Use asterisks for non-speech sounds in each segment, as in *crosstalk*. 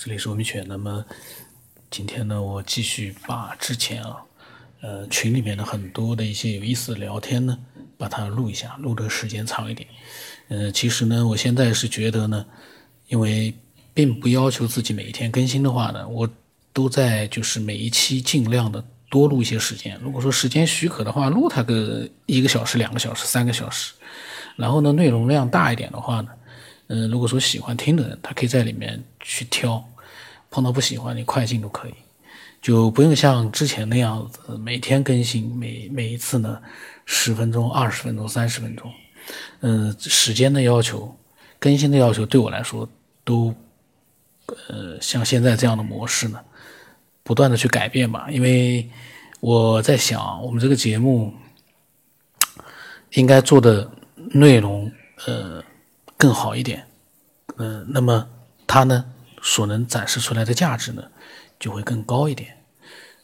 这里是文明犬。那么今天呢，我继续把之前啊，呃，群里面的很多的一些有意思的聊天呢，把它录一下，录的时间长一点。呃，其实呢，我现在是觉得呢，因为并不要求自己每一天更新的话呢，我都在就是每一期尽量的多录一些时间。如果说时间许可的话，录它个一个小时、两个小时、三个小时。然后呢，内容量大一点的话呢。嗯，如果说喜欢听的人，他可以在里面去挑，碰到不喜欢你快进都可以，就不用像之前那样子每天更新，每每一次呢十分钟、二十分钟、三十分钟，嗯，时间的要求、更新的要求对我来说都，呃，像现在这样的模式呢，不断的去改变吧，因为我在想，我们这个节目应该做的内容，呃。更好一点，嗯，那么它呢所能展示出来的价值呢就会更高一点。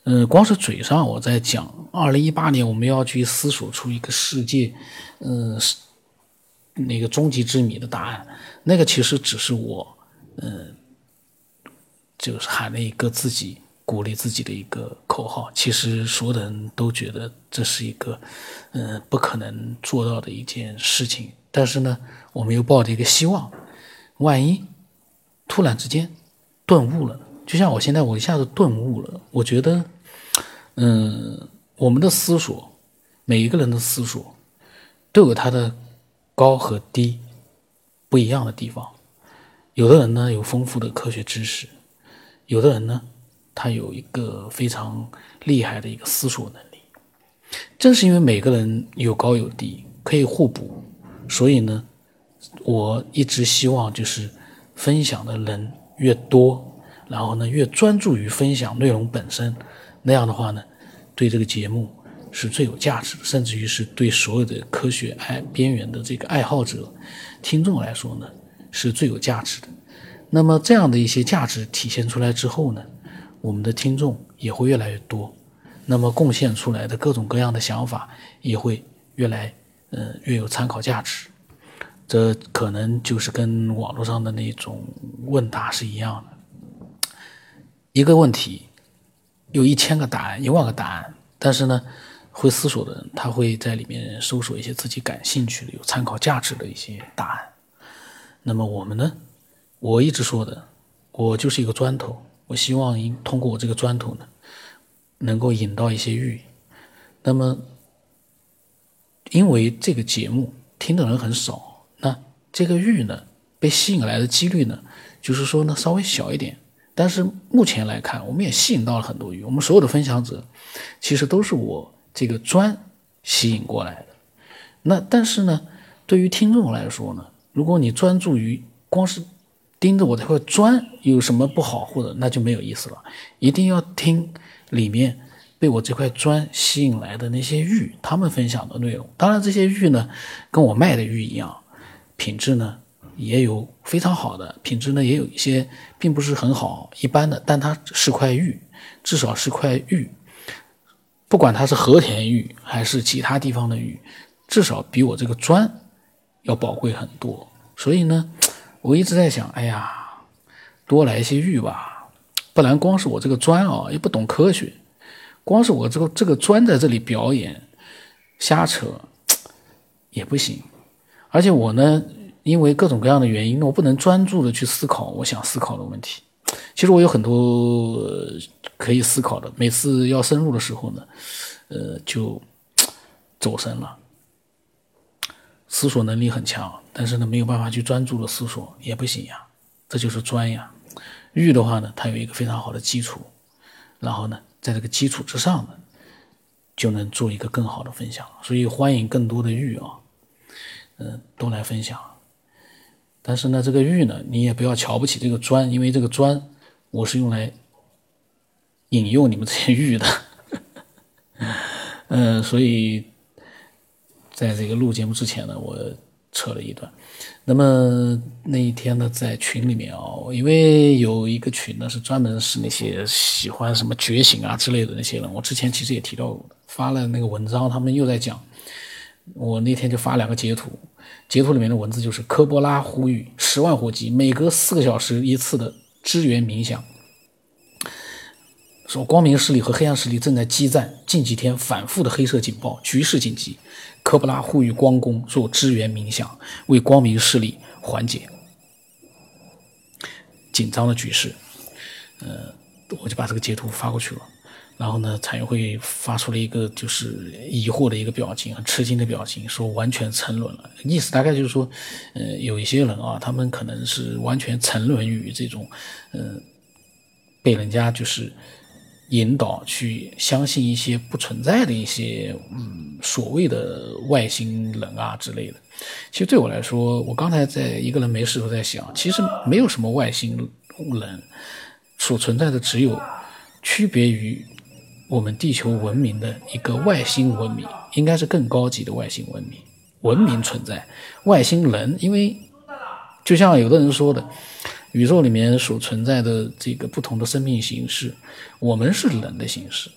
嗯，光是嘴上我在讲，二零一八年我们要去思索出一个世界，嗯，那个终极之谜的答案，那个其实只是我，嗯，就是喊了一个自己鼓励自己的一个口号。其实所有的人都觉得这是一个，嗯，不可能做到的一件事情。但是呢，我们又抱着一个希望，万一突然之间顿悟了，就像我现在，我一下子顿悟了。我觉得，嗯，我们的思索，每一个人的思索，都有他的高和低不一样的地方。有的人呢有丰富的科学知识，有的人呢他有一个非常厉害的一个思索能力。正是因为每个人有高有低，可以互补。所以呢，我一直希望就是分享的人越多，然后呢越专注于分享内容本身，那样的话呢，对这个节目是最有价值的，甚至于是对所有的科学爱边缘的这个爱好者、听众来说呢，是最有价值的。那么这样的一些价值体现出来之后呢，我们的听众也会越来越多，那么贡献出来的各种各样的想法也会越来。嗯，越有参考价值，这可能就是跟网络上的那种问答是一样的。一个问题有一千个答案，一万个答案，但是呢，会思索的人他会在里面搜索一些自己感兴趣的、有参考价值的一些答案。那么我们呢，我一直说的，我就是一个砖头，我希望通过我这个砖头呢，能够引到一些玉。那么。因为这个节目听的人很少，这个玉呢被吸引来的几率呢，就是说呢稍微小一点。但是目前来看，我们也吸引到了很多玉。我们所有的分享者，其实都是我这个砖吸引过来的。那但是呢，对于听众来说呢，如果你专注于光是盯着我这块砖有什么不好，或者那就没有意思了。一定要听里面。被我这块砖吸引来的那些玉，他们分享的内容，当然这些玉呢，跟我卖的玉一样，品质呢也有非常好的，品质呢也有一些并不是很好，一般的，但它是块玉，至少是块玉，不管它是和田玉还是其他地方的玉，至少比我这个砖要宝贵很多。所以呢，我一直在想，哎呀，多来一些玉吧，不然光是我这个砖啊，也不懂科学。光是我这个这个砖在这里表演瞎扯也不行，而且我呢，因为各种各样的原因，我不能专注的去思考我想思考的问题。其实我有很多可以思考的，每次要深入的时候呢，呃，就走神了。思索能力很强，但是呢，没有办法去专注的思索也不行呀，这就是专呀。玉的话呢，它有一个非常好的基础，然后呢。在这个基础之上呢，就能做一个更好的分享。所以欢迎更多的玉啊，嗯，都来分享。但是呢，这个玉呢，你也不要瞧不起这个砖，因为这个砖我是用来引诱你们这些玉的。嗯，*laughs* 所以在这个录节目之前呢，我。扯了一段，那么那一天呢，在群里面哦，因为有一个群呢是专门是那些喜欢什么觉醒啊之类的那些人，我之前其实也提到过，发了那个文章，他们又在讲，我那天就发两个截图，截图里面的文字就是科波拉呼吁十万火急，每隔四个小时一次的支援冥想。说光明势力和黑暗势力正在激战，近几天反复的黑色警报，局势紧急。科波拉呼吁光宫做支援冥想，为光明势力缓解紧张的局势。呃，我就把这个截图发过去了。然后呢，彩云会发出了一个就是疑惑的一个表情，很吃惊的表情，说完全沉沦了。意思大概就是说，呃，有一些人啊，他们可能是完全沉沦于这种，呃，被人家就是。引导去相信一些不存在的一些嗯所谓的外星人啊之类的。其实对我来说，我刚才在一个人没事时候在想，其实没有什么外星人，所存在的只有区别于我们地球文明的一个外星文明，应该是更高级的外星文明文明存在。外星人，因为就像有的人说的。宇宙里面所存在的这个不同的生命形式，我们是人的形式。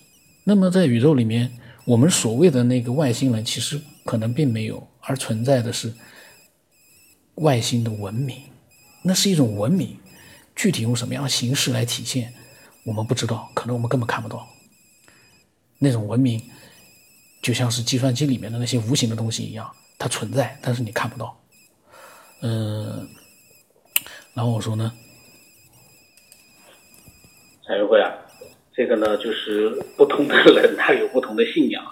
那么在宇宙里面，我们所谓的那个外星人，其实可能并没有，而存在的是外星的文明。那是一种文明，具体用什么样的形式来体现，我们不知道，可能我们根本看不到。那种文明，就像是计算机里面的那些无形的东西一样，它存在，但是你看不到。嗯。然后我说呢，蔡云会啊，这个呢就是不同的人他有不同的信仰，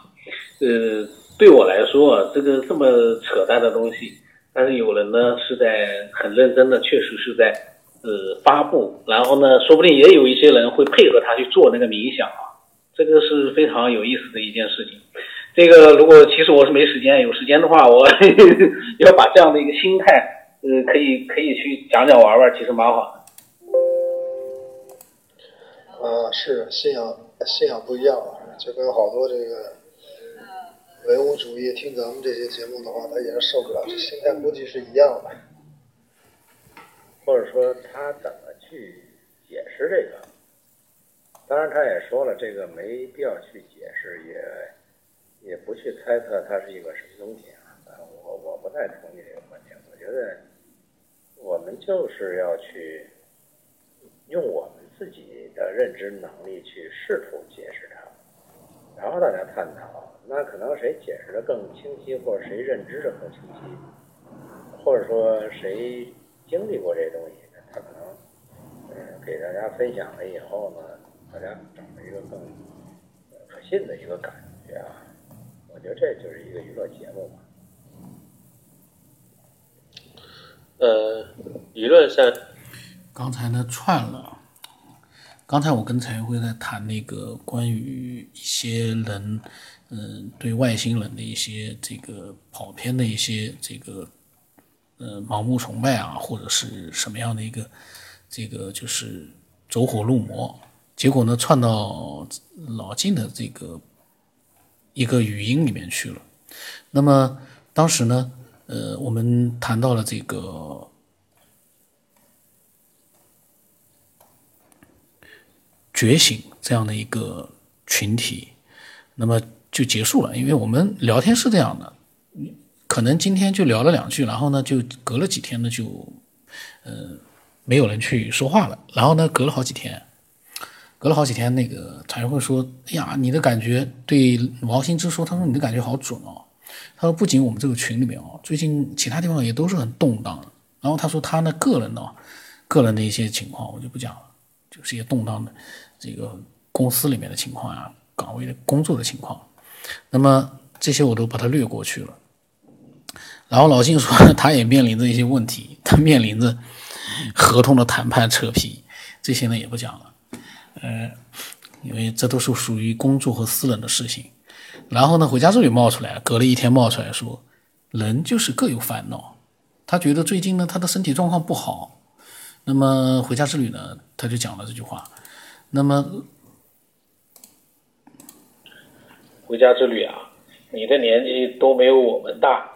呃，对我来说，这个这么扯淡的东西，但是有人呢是在很认真的，确实是在呃发布，然后呢，说不定也有一些人会配合他去做那个冥想啊，这个是非常有意思的一件事情。这个如果其实我是没时间，有时间的话，我 *laughs* 要把这样的一个心态。呃，可以可以去讲讲玩玩，其实蛮好的。啊，是信仰信仰不一样，就跟好多这个唯物主义听咱们这些节目的话，他也是受不了，这心态估计是一样的。或者说他怎么去解释这个？当然，他也说了，这个没必要去解释，也也不去猜测它是一个什么东西啊。我我不太同意这个观点，我觉得。我们就是要去用我们自己的认知能力去试图解释它，然后大家探讨。那可能谁解释的更清晰，或者谁认知的更清晰，或者说谁经历过这东西，他可能嗯给大家分享了以后呢，大家找到一个更可信的一个感觉啊。我觉得这就是一个娱乐节目嘛。呃，理论上，刚才呢串了。刚才我跟陈云辉在谈那个关于一些人，嗯，对外星人的一些这个跑偏的一些这个，呃，盲目崇拜啊，或者是什么样的一个这个就是走火入魔。结果呢，串到老晋的这个一个语音里面去了。那么当时呢？呃，我们谈到了这个觉醒这样的一个群体，那么就结束了。因为我们聊天是这样的，可能今天就聊了两句，然后呢，就隔了几天呢，就呃没有人去说话了。然后呢，隔了好几天，隔了好几天，那个才会说：“哎呀，你的感觉对王新之说，他说你的感觉好准哦。”他说：“不仅我们这个群里面哦，最近其他地方也都是很动荡。然后他说他呢个人呢，个人的一些情况我就不讲了，就是一些动荡的这个公司里面的情况啊，岗位的工作的情况。那么这些我都把它略过去了。然后老信说他也面临着一些问题，他面临着合同的谈判扯皮，这些呢也不讲了。呃，因为这都是属于工作和私人的事情。”然后呢，回家之旅冒出来，隔了一天冒出来说，人就是各有烦恼。他觉得最近呢，他的身体状况不好。那么回家之旅呢，他就讲了这句话。那么回家之旅啊，你的年纪都没有我们大，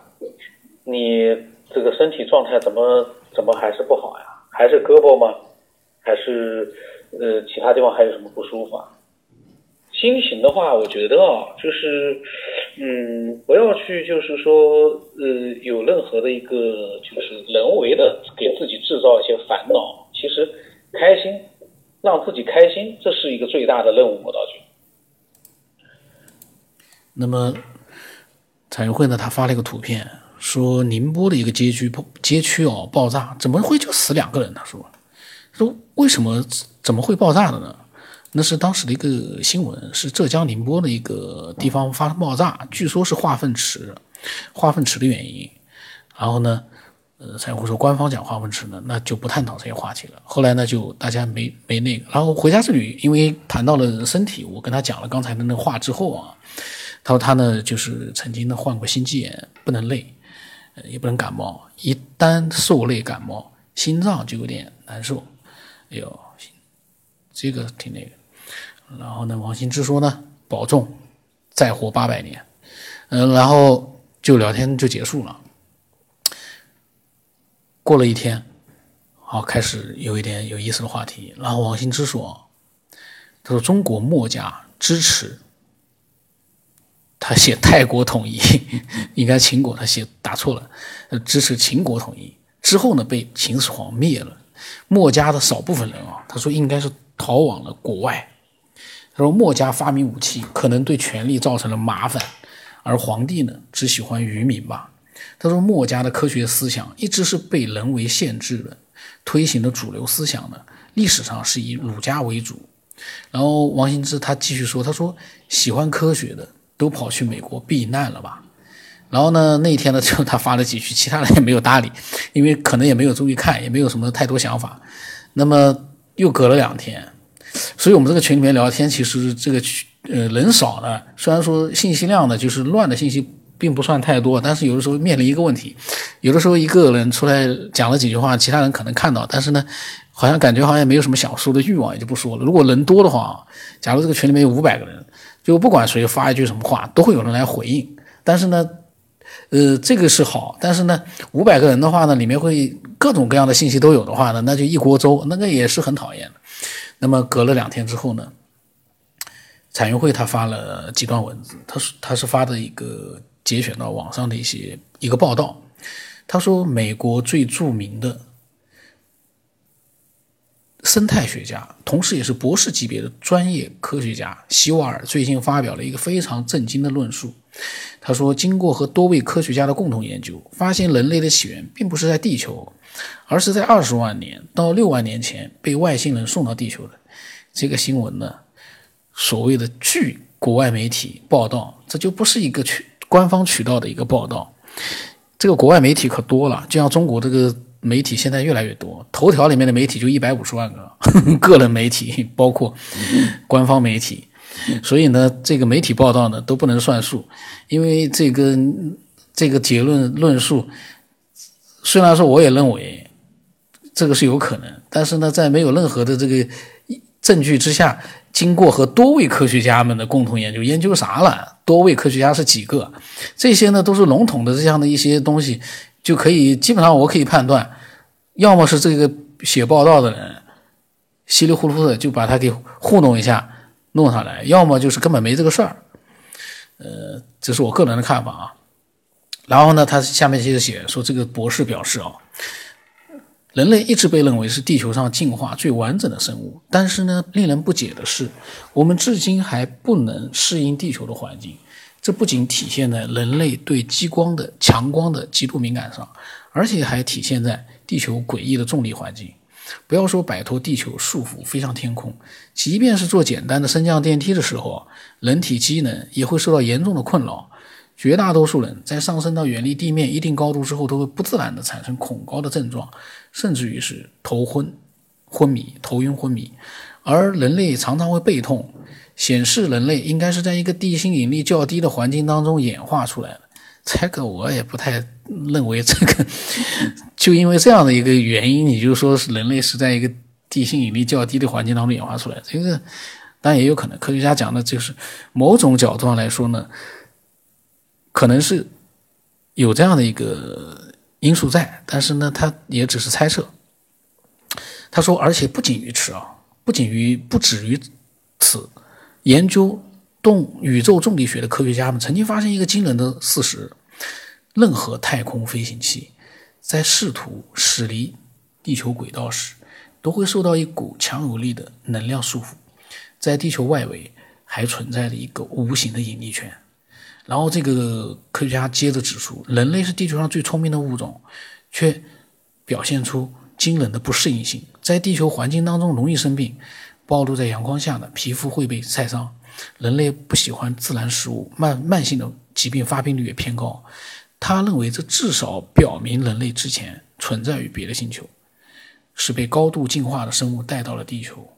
你这个身体状态怎么怎么还是不好呀？还是胳膊吗？还是呃其他地方还有什么不舒服啊？心情的话，我觉得啊，就是，嗯，不要去，就是说，呃，有任何的一个，就是人为的给自己制造一些烦恼。其实开心，让自己开心，这是一个最大的任务。我倒觉得。那么，彩云会呢？他发了一个图片，说宁波的一个街区街区哦爆炸，怎么会就死两个人？他说，说为什么怎么会爆炸的呢？那是当时的一个新闻，是浙江宁波的一个地方发生爆炸，据说是化粪池，化粪池的原因。然后呢，呃，彩虹说官方讲化粪池呢，那就不探讨这些话题了。后来呢，就大家没没那个。然后回家之旅，因为谈到了身体，我跟他讲了刚才的那话之后啊，他说他呢就是曾经呢患过心肌炎，不能累，呃，也不能感冒，一旦受累感冒，心脏就有点难受。哎呦，这个挺那个。然后呢，王新之说呢，保重，再活八百年。嗯，然后就聊天就结束了。过了一天，好，开始有一点有意思的话题。然后王新之说：“他说中国墨家支持，他写泰国统一，*laughs* 应该秦国，他写打错了，支持秦国统一之后呢，被秦始皇灭了。墨家的少部分人啊，他说应该是逃往了国外。”他说：“墨家发明武器，可能对权力造成了麻烦，而皇帝呢，只喜欢愚民吧。”他说：“墨家的科学思想一直是被人为限制的，推行的主流思想呢，历史上是以儒家为主。”然后王兴之他继续说：“他说喜欢科学的都跑去美国避难了吧？”然后呢，那一天呢，就他发了几句，其他人也没有搭理，因为可能也没有注意看，也没有什么太多想法。那么又隔了两天。所以，我们这个群里面聊天，其实这个群呃人少呢。虽然说信息量呢，就是乱的信息并不算太多，但是有的时候面临一个问题，有的时候一个人出来讲了几句话，其他人可能看到，但是呢，好像感觉好像也没有什么想说的欲望，也就不说了。如果人多的话，假如这个群里面有五百个人，就不管谁发一句什么话，都会有人来回应。但是呢，呃，这个是好，但是呢，五百个人的话呢，里面会各种各样的信息都有的话呢，那就一锅粥，那个也是很讨厌的。那么隔了两天之后呢，彩云会他发了几段文字，他是他是发的一个节选到网上的一些一个报道，他说美国最著名的生态学家，同时也是博士级别的专业科学家希瓦尔最近发表了一个非常震惊的论述，他说经过和多位科学家的共同研究，发现人类的起源并不是在地球。而是在二十万年到六万年前被外星人送到地球的这个新闻呢，所谓的据国外媒体报道，这就不是一个渠官方渠道的一个报道。这个国外媒体可多了，就像中国这个媒体现在越来越多，头条里面的媒体就一百五十万个，*laughs* 个人媒体包括官方媒体，所以呢，这个媒体报道呢都不能算数，因为这个这个结论论述。虽然说我也认为这个是有可能，但是呢，在没有任何的这个证据之下，经过和多位科学家们的共同研究，研究啥了？多位科学家是几个？这些呢都是笼统的这样的一些东西，就可以基本上我可以判断，要么是这个写报道的人稀里糊涂的就把他给糊弄一下弄上来，要么就是根本没这个事儿。呃，这是我个人的看法啊。然后呢，他下面接着写说，这个博士表示啊，人类一直被认为是地球上进化最完整的生物，但是呢，令人不解的是，我们至今还不能适应地球的环境。这不仅体现在人类对激光的强光的极度敏感上，而且还体现在地球诡异的重力环境。不要说摆脱地球束缚飞上天空，即便是坐简单的升降电梯的时候，人体机能也会受到严重的困扰。绝大多数人在上升到远离地面一定高度之后，都会不自然地产生恐高的症状，甚至于是头昏、昏迷、头晕、昏迷。而人类常常会背痛，显示人类应该是在一个地心引力较低的环境当中演化出来的。这个我也不太认为，这个就因为这样的一个原因，你就说是人类是在一个地心引力较低的环境当中演化出来的。这个当然也有可能，科学家讲的就是某种角度上来说呢。可能是有这样的一个因素在，但是呢，他也只是猜测。他说，而且不仅于此啊，不仅于不止于此，研究动宇宙重力学的科学家们曾经发现一个惊人的事实：任何太空飞行器在试图驶离地球轨道时，都会受到一股强有力的能量束缚，在地球外围还存在着一个无形的引力圈。然后这个科学家接着指出，人类是地球上最聪明的物种，却表现出惊人的不适应性，在地球环境当中容易生病，暴露在阳光下的皮肤会被晒伤。人类不喜欢自然食物，慢慢性的疾病发病率也偏高。他认为这至少表明人类之前存在于别的星球，是被高度进化的生物带到了地球。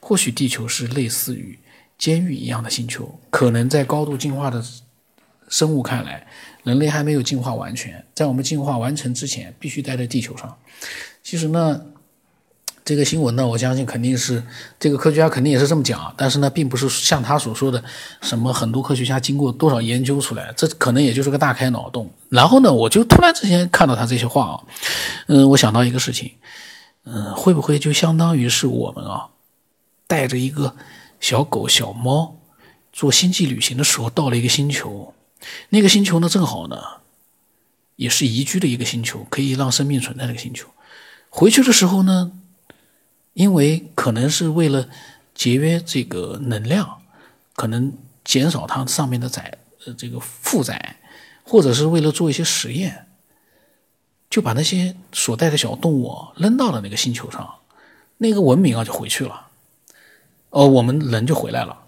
或许地球是类似于监狱一样的星球，可能在高度进化的生物看来，人类还没有进化完全，在我们进化完成之前，必须待在地球上。其实呢。这个新闻呢，我相信肯定是这个科学家肯定也是这么讲，但是呢，并不是像他所说的什么很多科学家经过多少研究出来，这可能也就是个大开脑洞。然后呢，我就突然之间看到他这些话啊，嗯，我想到一个事情，嗯，会不会就相当于是我们啊，带着一个小狗小猫做星际旅行的时候到了一个星球，那个星球呢正好呢也是宜居的一个星球，可以让生命存在的一个星球，回去的时候呢。因为可能是为了节约这个能量，可能减少它上面的载呃这个负载，或者是为了做一些实验，就把那些所带的小动物扔到了那个星球上，那个文明啊就回去了，哦，我们人就回来了。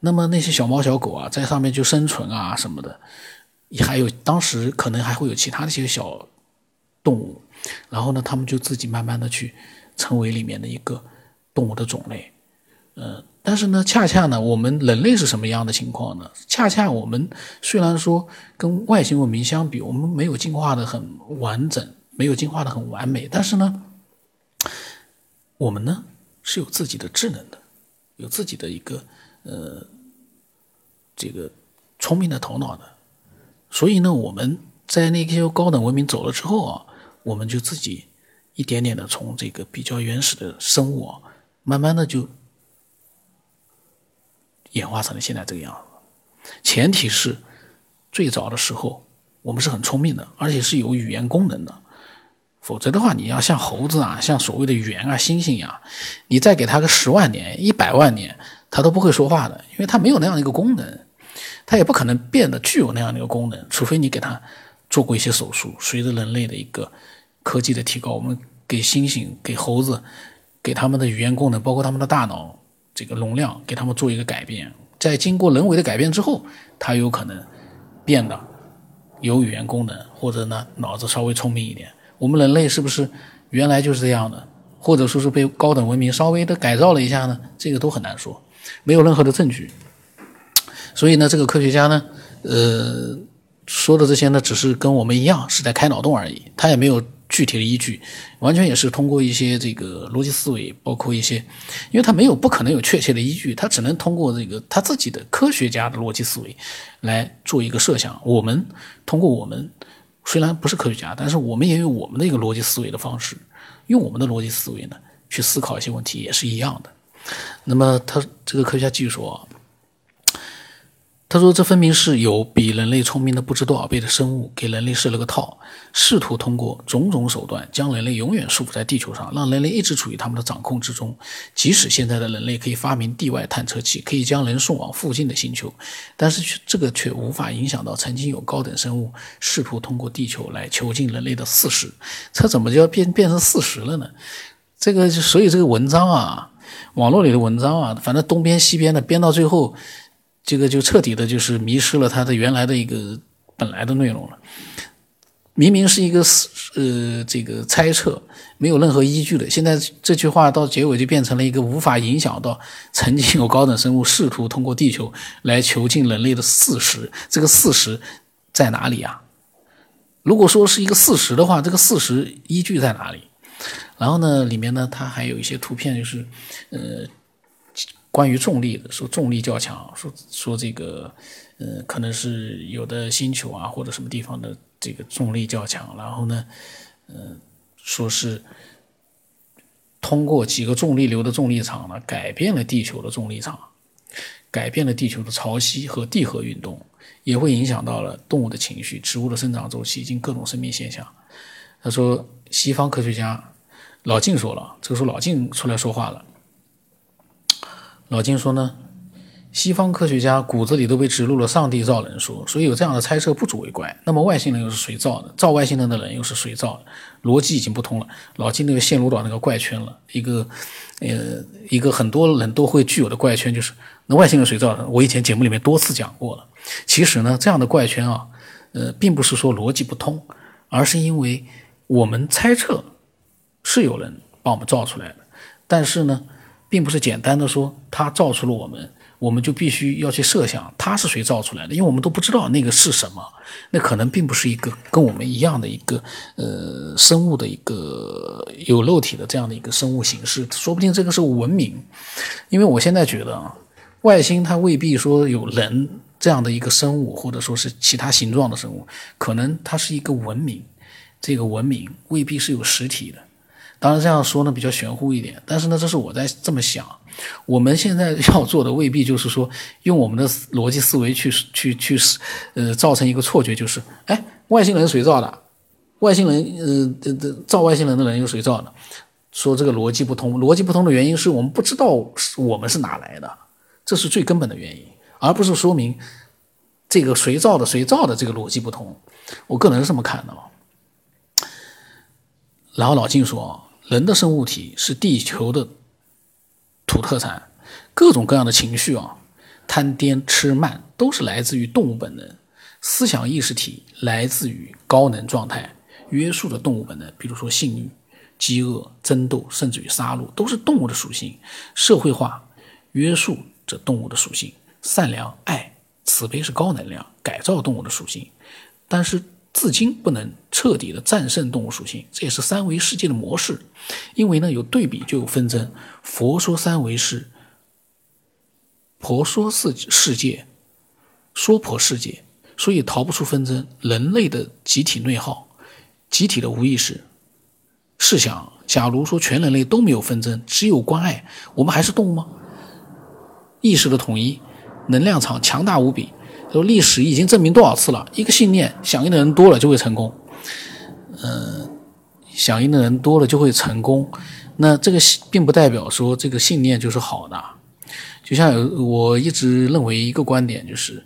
那么那些小猫小狗啊，在上面就生存啊什么的，还有当时可能还会有其他的一些小动物，然后呢，他们就自己慢慢的去。成为里面的一个动物的种类，呃，但是呢，恰恰呢，我们人类是什么样的情况呢？恰恰我们虽然说跟外星文明相比，我们没有进化的很完整，没有进化的很完美，但是呢，我们呢是有自己的智能的，有自己的一个呃这个聪明的头脑的，所以呢，我们在那些高等文明走了之后啊，我们就自己。一点点的从这个比较原始的生物啊，慢慢的就演化成了现在这个样子。前提是最早的时候我们是很聪明的，而且是有语言功能的。否则的话，你要像猴子啊，像所谓的猿啊、猩猩呀，你再给它个十万年、一百万年，它都不会说话的，因为它没有那样的一个功能，它也不可能变得具有那样的一个功能，除非你给它做过一些手术。随着人类的一个科技的提高，我们给猩猩、给猴子、给他们的语言功能，包括他们的大脑这个容量，给他们做一个改变。在经过人为的改变之后，它有可能变得有语言功能，或者呢脑子稍微聪明一点。我们人类是不是原来就是这样的？或者说是被高等文明稍微的改造了一下呢？这个都很难说，没有任何的证据。所以呢，这个科学家呢，呃，说的这些呢，只是跟我们一样是在开脑洞而已，他也没有。具体的依据，完全也是通过一些这个逻辑思维，包括一些，因为他没有不可能有确切的依据，他只能通过这个他自己的科学家的逻辑思维来做一个设想。我们通过我们虽然不是科学家，但是我们也有我们的一个逻辑思维的方式，用我们的逻辑思维呢去思考一些问题也是一样的。那么他这个科学家继续说。他说：“这分明是有比人类聪明的不知多少倍的生物给人类设了个套，试图通过种种手段将人类永远束缚在地球上，让人类一直处于他们的掌控之中。即使现在的人类可以发明地外探测器，可以将人送往附近的星球，但是却这个却无法影响到曾经有高等生物试图通过地球来囚禁人类的事实。这怎么就要变变成事实了呢？这个所以这个文章啊，网络里的文章啊，反正东编西编的，编到最后。”这个就彻底的，就是迷失了它的原来的一个本来的内容了。明明是一个呃这个猜测，没有任何依据的。现在这句话到结尾就变成了一个无法影响到曾经有高等生物试图通过地球来囚禁人类的事实。这个事实在哪里啊？如果说是一个事实的话，这个事实依据在哪里？然后呢，里面呢，它还有一些图片，就是呃。关于重力的，说重力较强，说说这个，呃，可能是有的星球啊或者什么地方的这个重力较强，然后呢，呃，说是通过几个重力流的重力场呢，改变了地球的重力场，改变了地球的潮汐和地核运动，也会影响到了动物的情绪、植物的生长周期以及各种生命现象。他说，西方科学家老晋说了，这个时候老晋出来说话了。老金说呢，西方科学家骨子里都被植入了上帝造人说，所以有这样的猜测不足为怪。那么外星人又是谁造的？造外星人的人又是谁造的？逻辑已经不通了。老金那个陷入到那个怪圈了，一个呃一个很多人都会具有的怪圈，就是那外星人谁造的？我以前节目里面多次讲过了。其实呢，这样的怪圈啊，呃，并不是说逻辑不通，而是因为我们猜测是有人把我们造出来的，但是呢。并不是简单的说他造出了我们，我们就必须要去设想他是谁造出来的，因为我们都不知道那个是什么，那可能并不是一个跟我们一样的一个呃生物的一个有肉体的这样的一个生物形式，说不定这个是文明，因为我现在觉得啊，外星它未必说有人这样的一个生物，或者说是其他形状的生物，可能它是一个文明，这个文明未必是有实体的。当然这样说呢比较玄乎一点，但是呢，这是我在这么想。我们现在要做的未必就是说用我们的逻辑思维去去去呃造成一个错觉，就是哎，外星人谁造的？外星人呃这这造外星人的人又谁造的？说这个逻辑不通，逻辑不通的原因是我们不知道我们是哪来的，这是最根本的原因，而不是说明这个谁造的谁造的这个逻辑不通。我个人是这么看的。然后老金说。人的生物体是地球的土特产，各种各样的情绪啊，贪癫痴慢都是来自于动物本能，思想意识体来自于高能状态约束的动物本能，比如说性欲、饥饿、争斗，甚至于杀戮，都是动物的属性。社会化约束着动物的属性，善良、爱、慈悲是高能量，改造动物的属性，但是。至今不能彻底的战胜动物属性，这也是三维世界的模式。因为呢，有对比就有纷争。佛说三维是婆说世世界，说婆世界，所以逃不出纷争。人类的集体内耗，集体的无意识。试想，假如说全人类都没有纷争，只有关爱，我们还是动物吗？意识的统一，能量场强大无比。说历史已经证明多少次了？一个信念响应的人多了就会成功，嗯，响应的人多了就会成功。那这个并不代表说这个信念就是好的。就像我一直认为一个观点就是，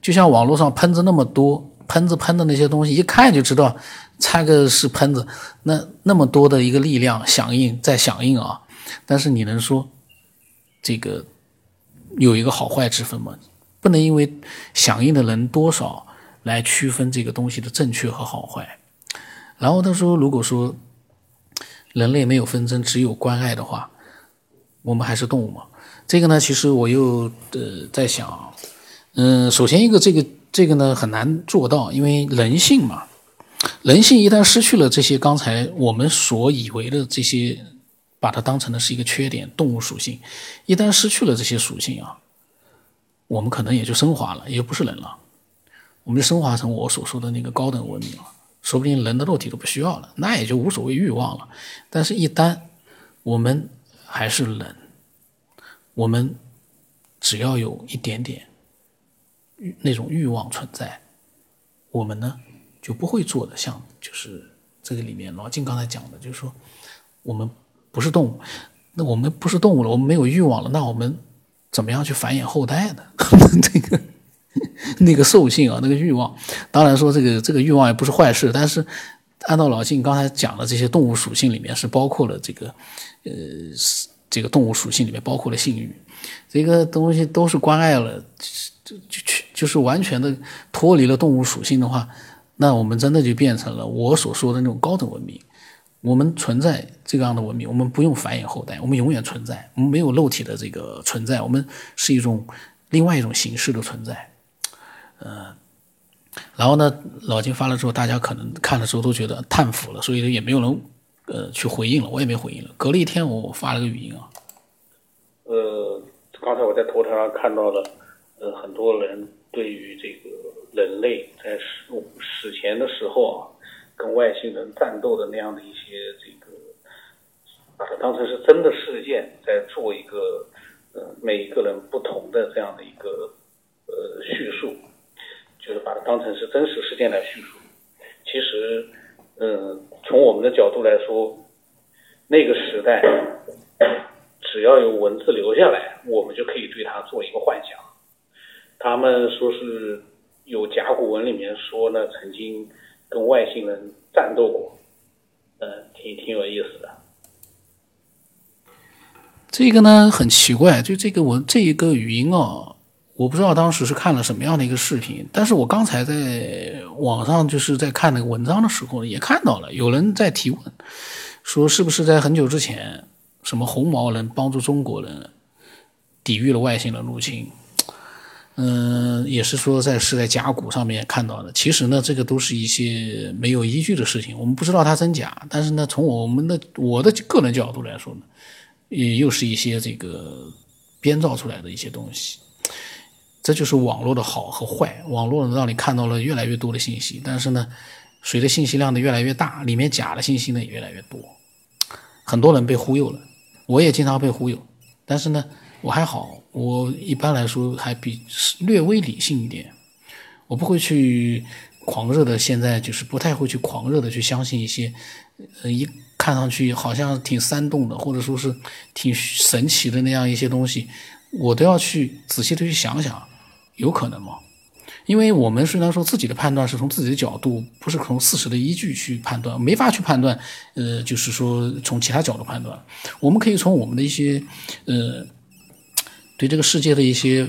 就像网络上喷子那么多，喷子喷的那些东西，一看就知道猜个是喷子。那那么多的一个力量响应在响应啊，但是你能说这个有一个好坏之分吗？不能因为响应的人多少来区分这个东西的正确和好坏。然后他说：“如果说人类没有纷争，只有关爱的话，我们还是动物吗？”这个呢，其实我又呃在想，嗯，首先一个这个这个呢很难做到，因为人性嘛，人性一旦失去了这些刚才我们所以为的这些，把它当成的是一个缺点，动物属性，一旦失去了这些属性啊。我们可能也就升华了，也就不是人了，我们就升华成我所说的那个高等文明了。说不定人的肉体都不需要了，那也就无所谓欲望了。但是，一旦我们还是人，我们只要有一点点那种欲望存在，我们呢就不会做的像就是这个里面老金刚才讲的，就是说我们不是动物，那我们不是动物了，我们没有欲望了，那我们。怎么样去繁衍后代呢？*laughs* 这个 *laughs* 那个兽性啊，那个欲望，当然说这个这个欲望也不是坏事，但是按照老晋刚才讲的这些动物属性里面是包括了这个呃这个动物属性里面包括了性欲，这个东西都是关爱了，就就就是完全的脱离了动物属性的话，那我们真的就变成了我所说的那种高等文明。我们存在这样的文明，我们不用繁衍后代，我们永远存在，我们没有肉体的这个存在，我们是一种另外一种形式的存在，呃，然后呢，老金发了之后，大家可能看的时候都觉得叹服了，所以也没有人呃去回应了，我也没回应了。隔了一天，我发了个语音啊，呃，刚才我在头条上看到了，呃，很多人对于这个人类在史史前的时候啊。跟外星人战斗的那样的一些这个，把它当成是真的事件，在做一个呃每一个人不同的这样的一个呃叙述，就是把它当成是真实事件来叙述。其实，嗯，从我们的角度来说，那个时代，只要有文字留下来，我们就可以对它做一个幻想。他们说是有甲骨文里面说呢，曾经跟外星人战斗过，嗯，挺挺有意思的。这个呢很奇怪，就这个文这一个语音哦，我不知道当时是看了什么样的一个视频，但是我刚才在网上就是在看那个文章的时候也看到了有人在提问，说是不是在很久之前，什么红毛人帮助中国人抵御了外星人入侵？嗯，也是说在是在甲骨上面看到的。其实呢，这个都是一些没有依据的事情，我们不知道它真假。但是呢，从我们的我的个人角度来说呢，也又是一些这个编造出来的一些东西。这就是网络的好和坏。网络让你看到了越来越多的信息，但是呢，随着信息量的越来越大，里面假的信息呢也越来越多。很多人被忽悠了，我也经常被忽悠，但是呢，我还好。我一般来说还比略微理性一点，我不会去狂热的，现在就是不太会去狂热的去相信一些，呃，一看上去好像挺煽动的，或者说是挺神奇的那样一些东西，我都要去仔细的去想想，有可能吗？因为我们虽然说自己的判断是从自己的角度，不是从事实的依据去判断，没法去判断，呃，就是说从其他角度判断，我们可以从我们的一些，呃。对这个世界的一些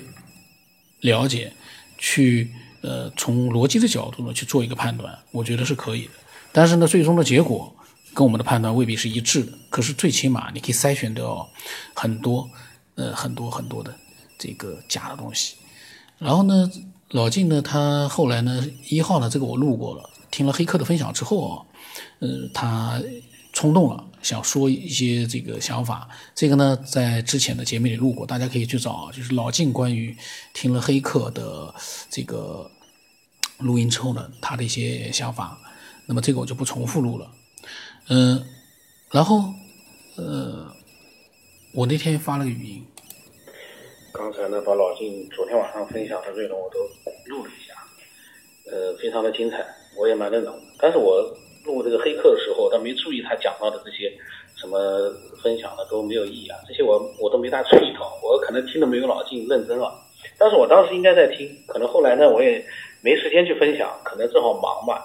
了解，去呃从逻辑的角度呢去做一个判断，我觉得是可以的。但是呢，最终的结果跟我们的判断未必是一致的。可是最起码你可以筛选掉很多呃很多很多的这个假的东西。然后呢，老晋呢，他后来呢一号呢，这个我录过了，听了黑客的分享之后啊，呃，他冲动了。想说一些这个想法，这个呢，在之前的节目里录过，大家可以去找，就是老晋关于听了黑客的这个录音之后呢，他的一些想法。那么这个我就不重复录了。嗯，然后呃，我那天发了个语音，刚才呢，把老晋昨天晚上分享的内容我都录了一下，呃，非常的精彩，我也蛮认同。但是我。录这个黑客的时候，他没注意他讲到的这些什么分享的都没有意义啊，这些我我都没大注意到，我可能听的没有老静认真啊。但是我当时应该在听，可能后来呢我也没时间去分享，可能正好忙嘛，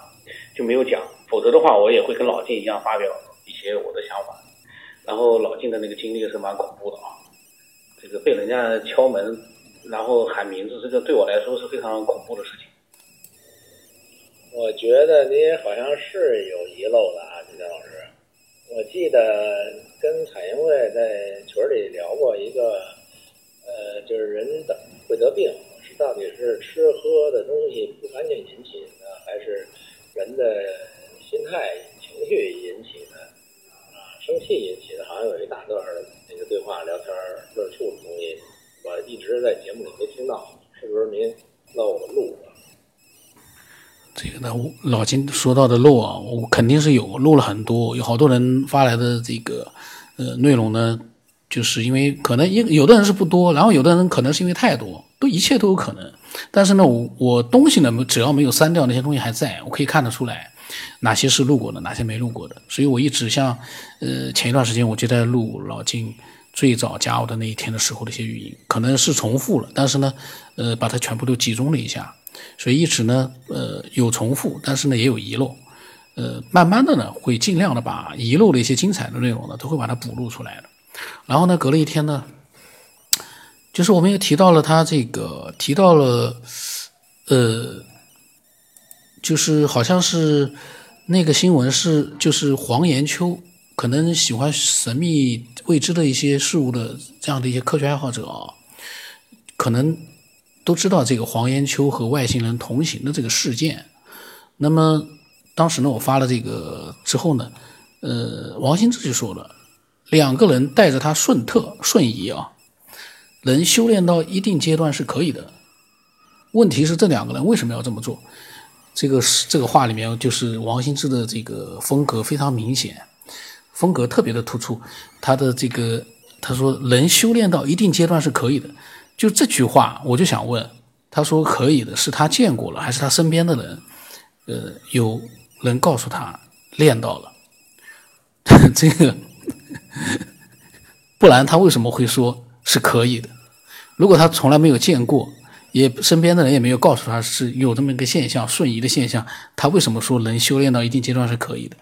就没有讲。否则的话，我也会跟老静一样发表一些我的想法。然后老静的那个经历是蛮恐怖的啊，这个被人家敲门，然后喊名字，这个对我来说是非常恐怖的事情。我觉得您好像是有遗漏的啊，金江老师。我记得跟彩英卫在群里聊过一个，呃，就是人的会得病，是到底是吃喝的东西不干净引起的，还是人的心态情绪引起的？啊，生气引起的，好像有一大段那个对话聊天论述的东西，我一直在节目里没听到，是不是您漏了录了？这个呢，老金说到的漏啊，我肯定是有漏了很多，有好多人发来的这个呃内容呢，就是因为可能有有的人是不多，然后有的人可能是因为太多，都一切都有可能。但是呢，我我东西呢，只要没有删掉那些东西还在，我可以看得出来哪些是录过的，哪些没录过的。所以我一直像呃前一段时间我就在录老金最早加我的那一天的时候的一些语音，可能是重复了，但是呢，呃把它全部都集中了一下。所以一直呢，呃，有重复，但是呢也有遗漏，呃，慢慢的呢会尽量的把遗漏的一些精彩的内容呢都会把它补录出来的。然后呢，隔了一天呢，就是我们也提到了他这个提到了，呃，就是好像是那个新闻是就是黄延秋，可能喜欢神秘未知的一些事物的这样的一些科学爱好者啊，可能。都知道这个黄延秋和外星人同行的这个事件，那么当时呢，我发了这个之后呢，呃，王兴志就说了，两个人带着他顺特瞬移啊，能修炼到一定阶段是可以的。问题是这两个人为什么要这么做？这个是这个话里面就是王兴志的这个风格非常明显，风格特别的突出。他的这个他说能修炼到一定阶段是可以的。就这句话，我就想问，他说可以的，是他见过了，还是他身边的人，呃，有人告诉他练到了？*laughs* 这个不然他为什么会说是可以的？如果他从来没有见过，也身边的人也没有告诉他是有这么一个现象，瞬移的现象，他为什么说能修炼到一定阶段是可以的？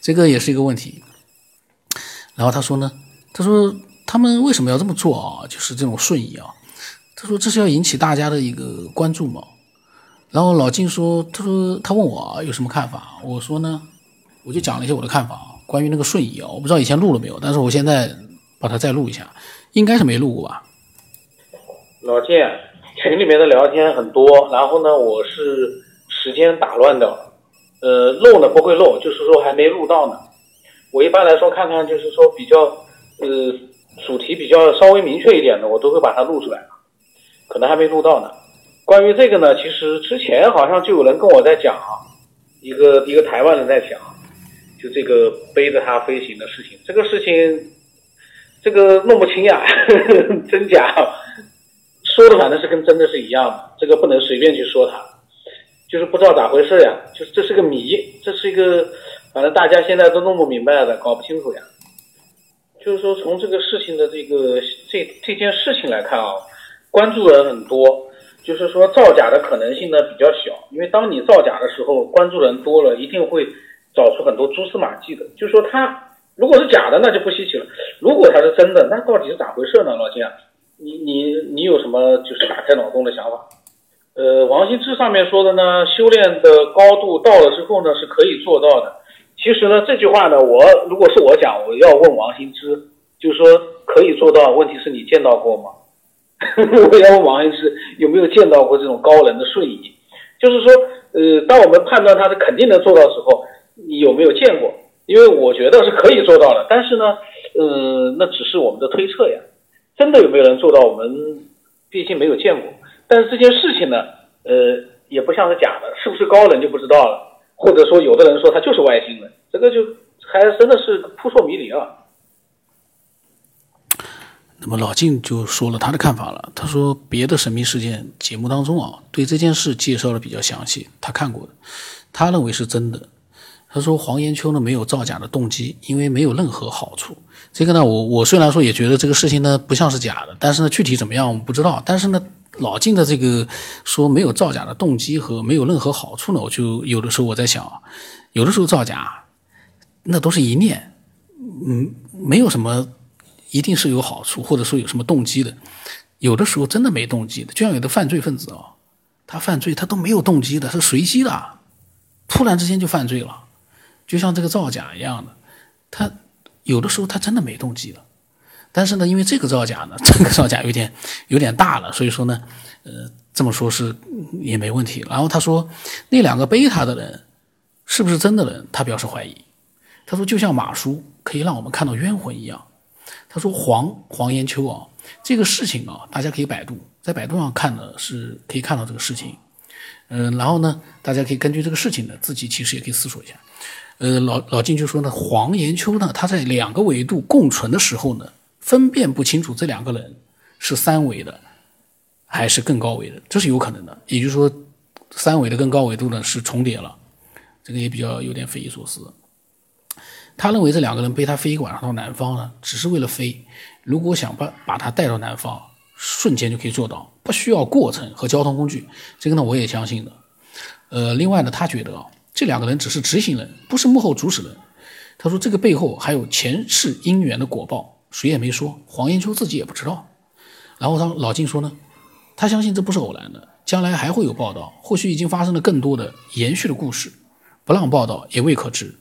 这个也是一个问题。然后他说呢，他说他们为什么要这么做啊？就是这种瞬移啊。他说这是要引起大家的一个关注嘛。然后老金说，他说他问我有什么看法，我说呢，我就讲了一些我的看法关于那个瞬移啊，我不知道以前录了没有，但是我现在把它再录一下，应该是没录过吧。老金，群里面的聊天很多，然后呢，我是时间打乱掉了，呃，漏呢不会漏，就是说还没录到呢。我一般来说看看，就是说比较呃主题比较稍微明确一点的，我都会把它录出来可能还没录到呢。关于这个呢，其实之前好像就有人跟我在讲啊，一个一个台湾人在讲，就这个背着他飞行的事情。这个事情，这个弄不清呀，*laughs* 真假，说的反正是跟真的是一样的，这个不能随便去说它，就是不知道咋回事呀，就是这是个谜，这是一个，反正大家现在都弄不明白的，搞不清楚呀。就是说从这个事情的这个这这件事情来看啊，关注人很多。就是说造假的可能性呢比较小，因为当你造假的时候，关注人多了，一定会找出很多蛛丝马迹的。就说他如果是假的，那就不稀奇了；如果他是真的，那到底是咋回事呢？老金，你你你有什么就是打开脑洞的想法？呃，王羲之上面说的呢，修炼的高度到了之后呢，是可以做到的。其实呢，这句话呢，我如果是我讲，我要问王羲之，就是说可以做到，问题是你见到过吗？*laughs* 我要问王羲之有没有见到过这种高能的瞬移，就是说，呃，当我们判断他是肯定能做到的时候，你有没有见过？因为我觉得是可以做到的，但是呢，呃，那只是我们的推测呀，真的有没有人做到？我们毕竟没有见过。但是这件事情呢，呃，也不像是假的，是不是高能就不知道了，或者说有的人说他就是外星人，这个就还真的是扑朔迷离啊。那么老晋就说了他的看法了。他说，别的神秘事件节目当中啊，对这件事介绍的比较详细，他看过的，他认为是真的。他说黄延秋呢没有造假的动机，因为没有任何好处。这个呢，我我虽然说也觉得这个事情呢不像是假的，但是呢具体怎么样我们不知道。但是呢，老晋的这个说没有造假的动机和没有任何好处呢，我就有的时候我在想啊，有的时候造假，那都是一念，嗯，没有什么。一定是有好处，或者说有什么动机的。有的时候真的没动机的，就像有的犯罪分子啊，他犯罪他都没有动机的，是随机的，突然之间就犯罪了。就像这个造假一样的，他有的时候他真的没动机的。但是呢，因为这个造假呢，*laughs* 这个造假有点有点大了，所以说呢，呃，这么说是也没问题。然后他说，那两个背他的人是不是真的人？他表示怀疑。他说，就像马叔可以让我们看到冤魂一样。他说黄黄延秋啊，这个事情啊，大家可以百度，在百度上看呢是可以看到这个事情，嗯，然后呢，大家可以根据这个事情呢，自己其实也可以思索一下。呃，老老金就说呢，黄延秋呢，他在两个维度共存的时候呢，分辨不清楚这两个人是三维的还是更高维的，这是有可能的。也就是说，三维的更高维度呢是重叠了，这个也比较有点匪夷所思。他认为这两个人背他飞一个晚上到南方呢，只是为了飞。如果想把把他带到南方，瞬间就可以做到，不需要过程和交通工具。这个呢，我也相信的。呃，另外呢，他觉得啊，这两个人只是执行人，不是幕后主使人。他说这个背后还有前世姻缘的果报，谁也没说，黄延秋自己也不知道。然后他老金说呢，他相信这不是偶然的，将来还会有报道，或许已经发生了更多的延续的故事，不让报道也未可知。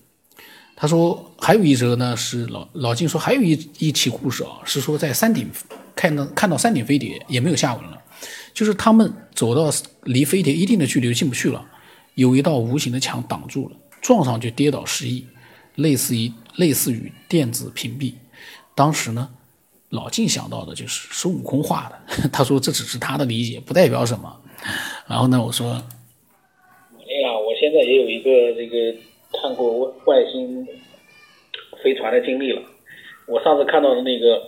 他说，还有一则呢，是老老金说，还有一一起故事啊，是说在山顶看到看到山顶飞碟也没有下文了，就是他们走到离飞碟一定的距离就进不去了，有一道无形的墙挡住了，撞上就跌倒失忆，类似于类似于电子屏蔽。当时呢，老金想到的就是孙悟空画的，*laughs* 他说这只是他的理解，不代表什么。然后呢，我说，哎呀，我现在也有一个这个。看过外外星飞船的经历了，我上次看到的那个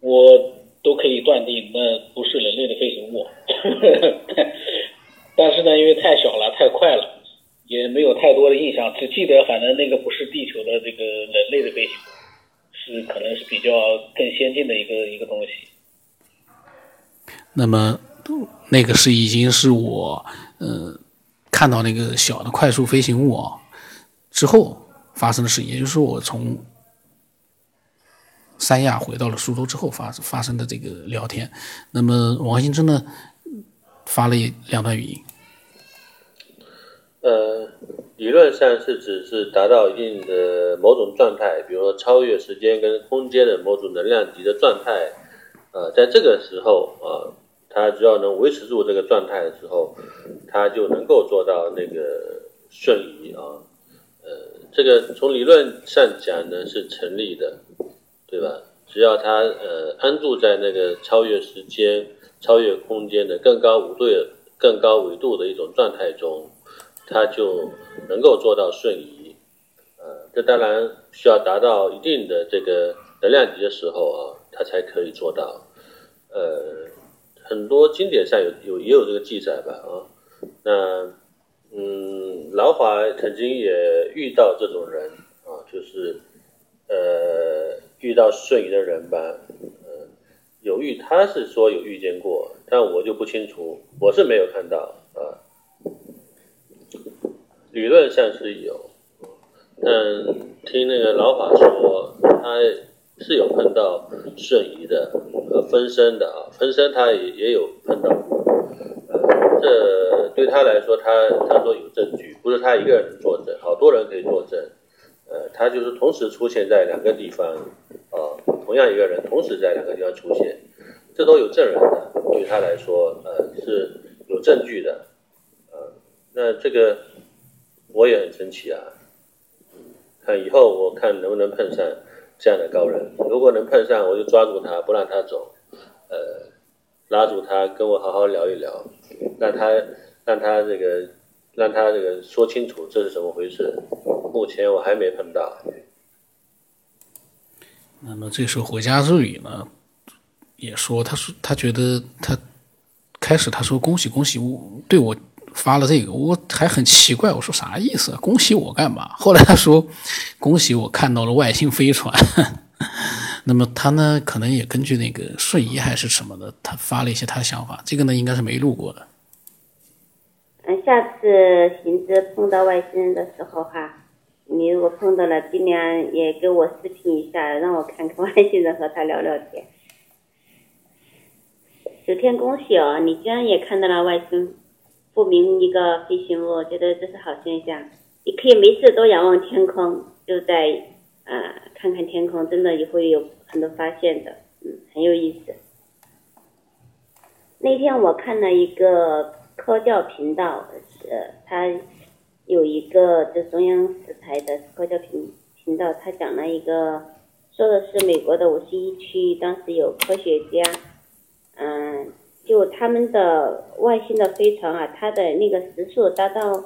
我都可以断定那不是人类的飞行物。*laughs* 但是呢，因为太小了，太快了，也没有太多的印象，只记得反正那个不是地球的这个人类的飞行。是，可能是比较更先进的一个一个东西。那么那个是已经是我嗯看到那个小的快速飞行物啊。之后发生的事，也就是说我从三亚回到了苏州之后发发生的这个聊天。那么王新真呢发了两段语音。呃，理论上是指是达到一定的某种状态，比如说超越时间跟空间的某种能量级的状态。呃，在这个时候啊，他只要能维持住这个状态的时候，他就能够做到那个瞬移啊。呃，这个从理论上讲呢是成立的，对吧？只要它呃安住在那个超越时间、超越空间的更高维度、更高维度的一种状态中。它就能够做到瞬移，呃，这当然需要达到一定的这个能量级的时候啊，它才可以做到。呃，很多经典上有有也有这个记载吧啊。那老华曾经也遇到这种人啊，就是呃遇到瞬移的人吧，呃，有遇他是说有遇见过，但我就不清楚，我是没有看到啊。理论上是有，但听那个老法说，他是有碰到瞬移的和分身的啊，分身他也也有碰到过，呃，这对他来说，他他说有证据，不是他一个人作证，好多人可以作证，呃，他就是同时出现在两个地方，啊，同样一个人同时在两个地方出现，这都有证人的，对他来说，呃，是有证据的，呃，那这个。我也很生气啊！看以后我看能不能碰上这样的高人，如果能碰上，我就抓住他不让他走，呃，拉住他跟我好好聊一聊，让他让他这个让他这个说清楚这是怎么回事。目前我还没碰到。那么这时候回家日语呢，也说他说他觉得他开始他说恭喜恭喜我对我。发了这个，我还很奇怪，我说啥意思？恭喜我干嘛？后来他说，恭喜我看到了外星飞船。*laughs* 那么他呢，可能也根据那个瞬移还是什么的，他发了一些他的想法。这个呢，应该是没录过的。嗯，下次行知碰到外星人的时候哈，你如果碰到了，尽量也给我视频一下，让我看看外星人和他聊聊天。首先恭喜哦，你居然也看到了外星。不明一个飞行物，我觉得这是好现象。你可以没事多仰望天空，就在啊看看天空，真的也会有很多发现的，嗯，很有意思。那天我看了一个科教频道，呃，他有一个这中央十台的科教频频道，他讲了一个，说的是美国的五十一区，当时有科学家，嗯。就他们的外星的飞船啊，它的那个时速达到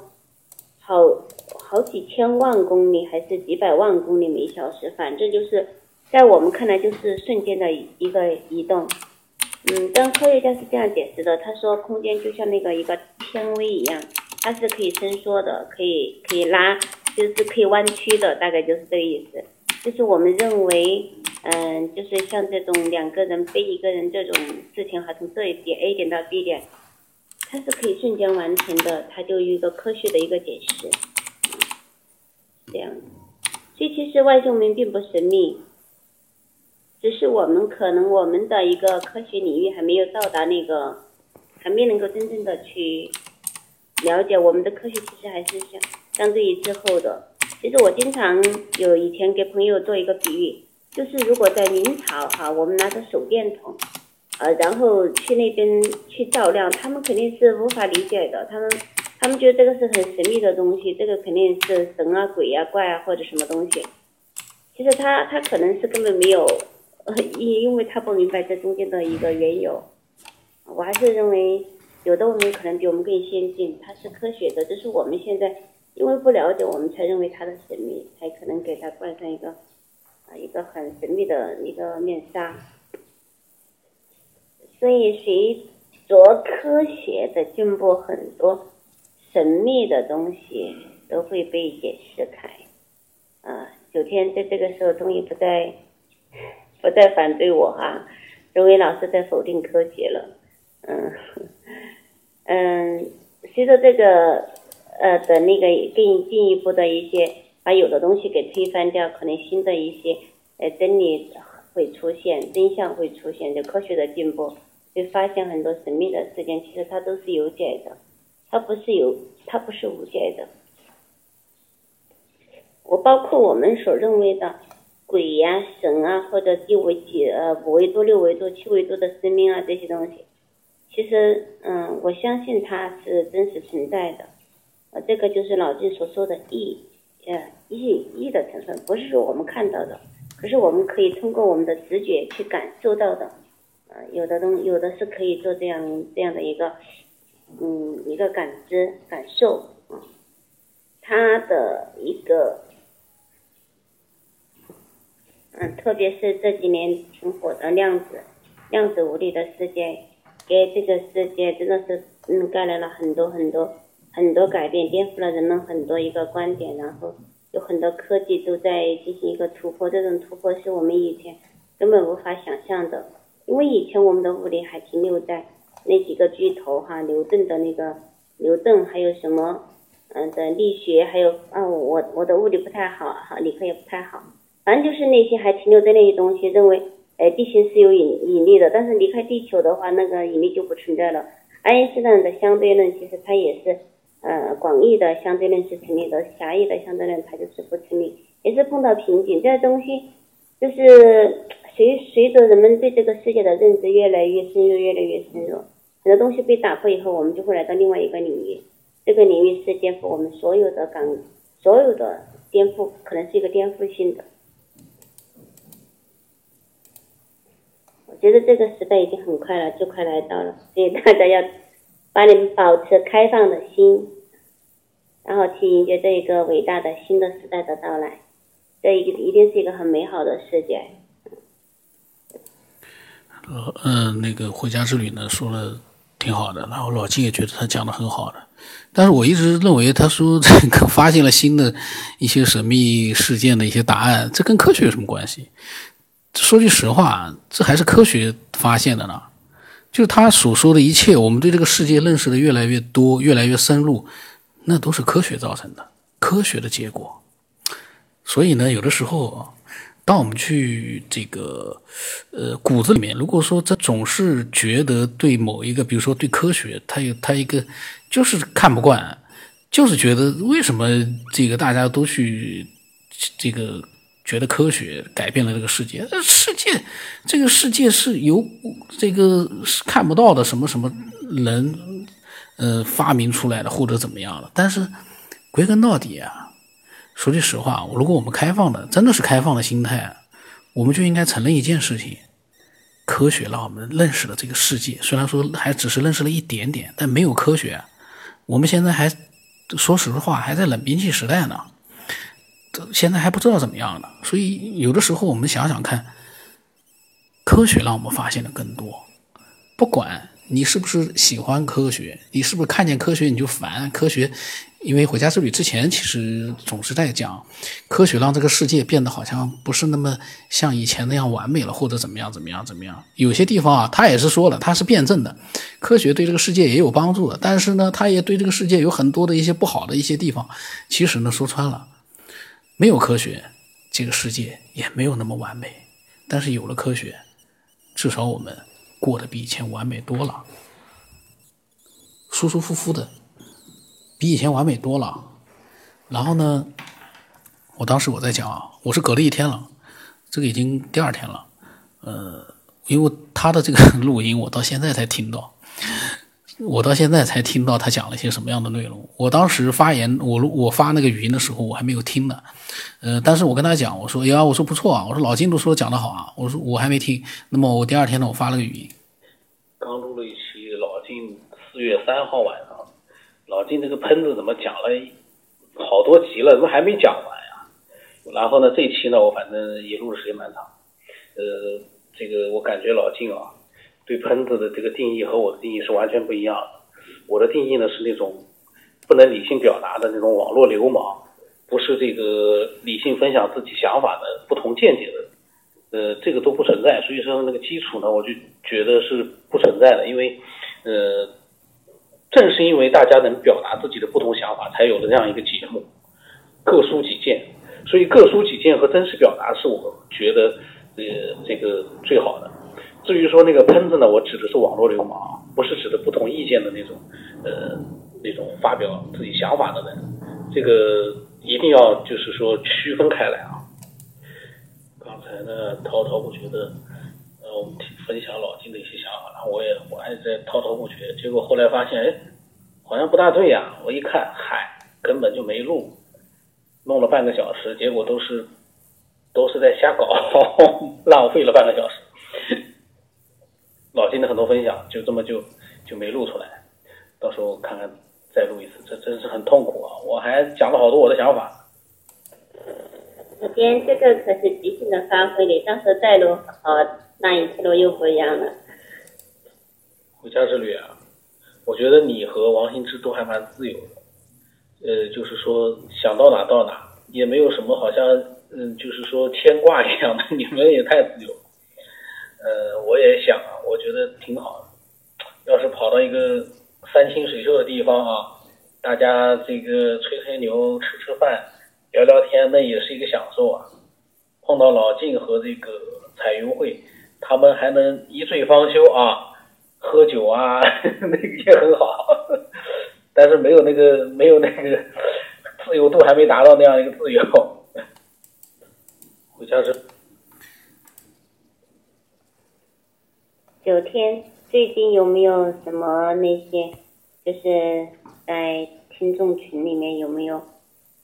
好好几千万公里，还是几百万公里每小时，反正就是在我们看来就是瞬间的一个移动。嗯，但科学家是这样解释的，他说空间就像那个一个纤维一样，它是可以伸缩的，可以可以拉，就是可以弯曲的，大概就是这个意思。就是我们认为。嗯，就是像这种两个人背一个人这种事情哈，从这一点 A 点到 B 点，它是可以瞬间完成的，它就有一个科学的一个解释，这样。所以其实外星文明并不神秘，只是我们可能我们的一个科学领域还没有到达那个，还没能够真正的去了解我们的科学，其实还是相相对于滞后的。其实我经常有以前给朋友做一个比喻。就是如果在明朝哈，我们拿着手电筒，呃，然后去那边去照亮，他们肯定是无法理解的。他们他们觉得这个是很神秘的东西，这个肯定是神啊、鬼啊、怪啊或者什么东西。其实他他可能是根本没有，因因为他不明白这中间的一个缘由。我还是认为有的文明可能比我们更先进，它是科学的，只是我们现在因为不了解，我们才认为它的神秘，才可能给它冠上一个。一个很神秘的一个面纱，所以随着科学的进步，很多神秘的东西都会被解释开。啊，九天在这个时候终于不再不再反对我哈，认为老师在否定科学了。嗯嗯，随着这个呃的那个更进一步的一些把有的东西给推翻掉，可能新的一些呃真理会出现，真相会出现，就科学的进步，会发现很多神秘的事件，其实它都是有解的，它不是有，它不是无解的。我包括我们所认为的鬼呀、神啊，或者第五几呃五维度、六维度、七维度的生命啊这些东西，其实嗯，我相信它是真实存在的。呃，这个就是老金所说的意，呃意意的成分，不是说我们看到的，可是我们可以通过我们的直觉去感受到的。呃，有的东有的是可以做这样这样的一个嗯一个感知感受啊，它的一个。嗯，特别是这几年挺火的量子，量子物理的世界，给这个世界真的是嗯带来了很多很多很多改变，颠覆了人们很多一个观点，然后有很多科技都在进行一个突破，这种突破是我们以前根本无法想象的，因为以前我们的物理还停留在那几个巨头哈，牛顿的那个牛顿，还有什么嗯的力学，还有啊我我的物理不太好哈，理科也不太好。反正就是那些还停留在那些东西，认为，哎，地心是有引引力的，但是离开地球的话，那个引力就不存在了。爱因斯坦的相对论其实它也是，呃，广义的相对论是成立的，狭义的相对论它就是不成立，也是碰到瓶颈。这东西就是随随着人们对这个世界的认知越来越深入，越来越深入，很多东西被打破以后，我们就会来到另外一个领域，这个领域是颠覆我们所有的感，所有的颠覆，可能是一个颠覆性的。觉得这个时代已经很快了，就快来到了，所以大家要把你们保持开放的心，然后去迎接这一个伟大的新的时代的到来，这一一定是一个很美好的世界。呃嗯，那个回家之旅呢，说了挺好的，然后老金也觉得他讲的很好的，但是我一直认为他说这个发现了新的一些神秘事件的一些答案，这跟科学有什么关系？说句实话，这还是科学发现的呢。就他所说的一切，我们对这个世界认识的越来越多、越来越深入，那都是科学造成的，科学的结果。所以呢，有的时候，当我们去这个呃骨子里面，如果说这总是觉得对某一个，比如说对科学，他有他一个就是看不惯，就是觉得为什么这个大家都去这个。觉得科学改变了这个世界，这世界，这个世界是由这个看不到的什么什么人，呃，发明出来的或者怎么样的。但是归根到底啊，说句实话，如果我们开放的真的是开放的心态，我们就应该承认一件事情：科学让我们认识了这个世界。虽然说还只是认识了一点点，但没有科学，我们现在还说实话还在冷兵器时代呢。现在还不知道怎么样呢，所以有的时候我们想想看，科学让我们发现的更多。不管你是不是喜欢科学，你是不是看见科学你就烦科学，因为回家之旅之前其实总是在讲，科学让这个世界变得好像不是那么像以前那样完美了，或者怎么样怎么样怎么样。有些地方啊，他也是说了，他是辩证的，科学对这个世界也有帮助的，但是呢，他也对这个世界有很多的一些不好的一些地方。其实呢，说穿了。没有科学，这个世界也没有那么完美。但是有了科学，至少我们过得比以前完美多了，舒舒服服的，比以前完美多了。然后呢，我当时我在讲啊，我是隔了一天了，这个已经第二天了。呃，因为他的这个 *laughs* 录音，我到现在才听到。我到现在才听到他讲了一些什么样的内容。我当时发言，我我发那个语音的时候，我还没有听呢。呃，但是我跟他讲，我说呀，我说不错啊，我说老金都说讲得好啊，我说我还没听。那么我第二天呢，我发了个语音。刚录了一期老金四月三号晚上，老金这个喷子怎么讲了好多集了，怎么还没讲完呀？然后呢，这期呢，我反正也录的时间蛮长。呃，这个我感觉老金啊。对喷子的这个定义和我的定义是完全不一样的。我的定义呢是那种不能理性表达的那种网络流氓，不是这个理性分享自己想法的不同见解的，呃，这个都不存在。所以说那个基础呢，我就觉得是不存在的。因为呃，正是因为大家能表达自己的不同想法，才有了这样一个节目，各抒己见。所以，各抒己见和真实表达是我觉得呃这个最好的。至于说那个喷子呢，我指的是网络流氓，不是指的不同意见的那种呃那种发表自己想法的人。这个一定要就是说区分开来啊。刚才呢，滔滔不绝的呃我们分享老金的一些想法，然后我也我还在滔滔不绝，结果后来发现哎好像不大对呀，我一看嗨根本就没录。弄了半个小时，结果都是都是在瞎搞，*laughs* 浪费了半个小时。老金的很多分享就这么就就没录出来，到时候看看再录一次，这真是很痛苦啊！我还讲了好多我的想法。这边这个可是即兴的发挥，你到时候再录好，那一次录又不一样了。回家之旅啊，我觉得你和王新之都还蛮自由的。呃，就是说想到哪到哪，也没有什么好像，嗯，就是说牵挂一样的，你们也太自由。呃，我也想啊，我觉得挺好的。要是跑到一个山清水秀的地方啊，大家这个吹吹牛、吃吃饭、聊聊天，那也是一个享受啊。碰到老晋和这个彩云会，他们还能一醉方休啊，喝酒啊，*laughs* 那个也很好。但是没有那个没有那个自由度还没达到那样一个自由。*laughs* 回家是九天最近有没有什么那些，就是在听众群里面有没有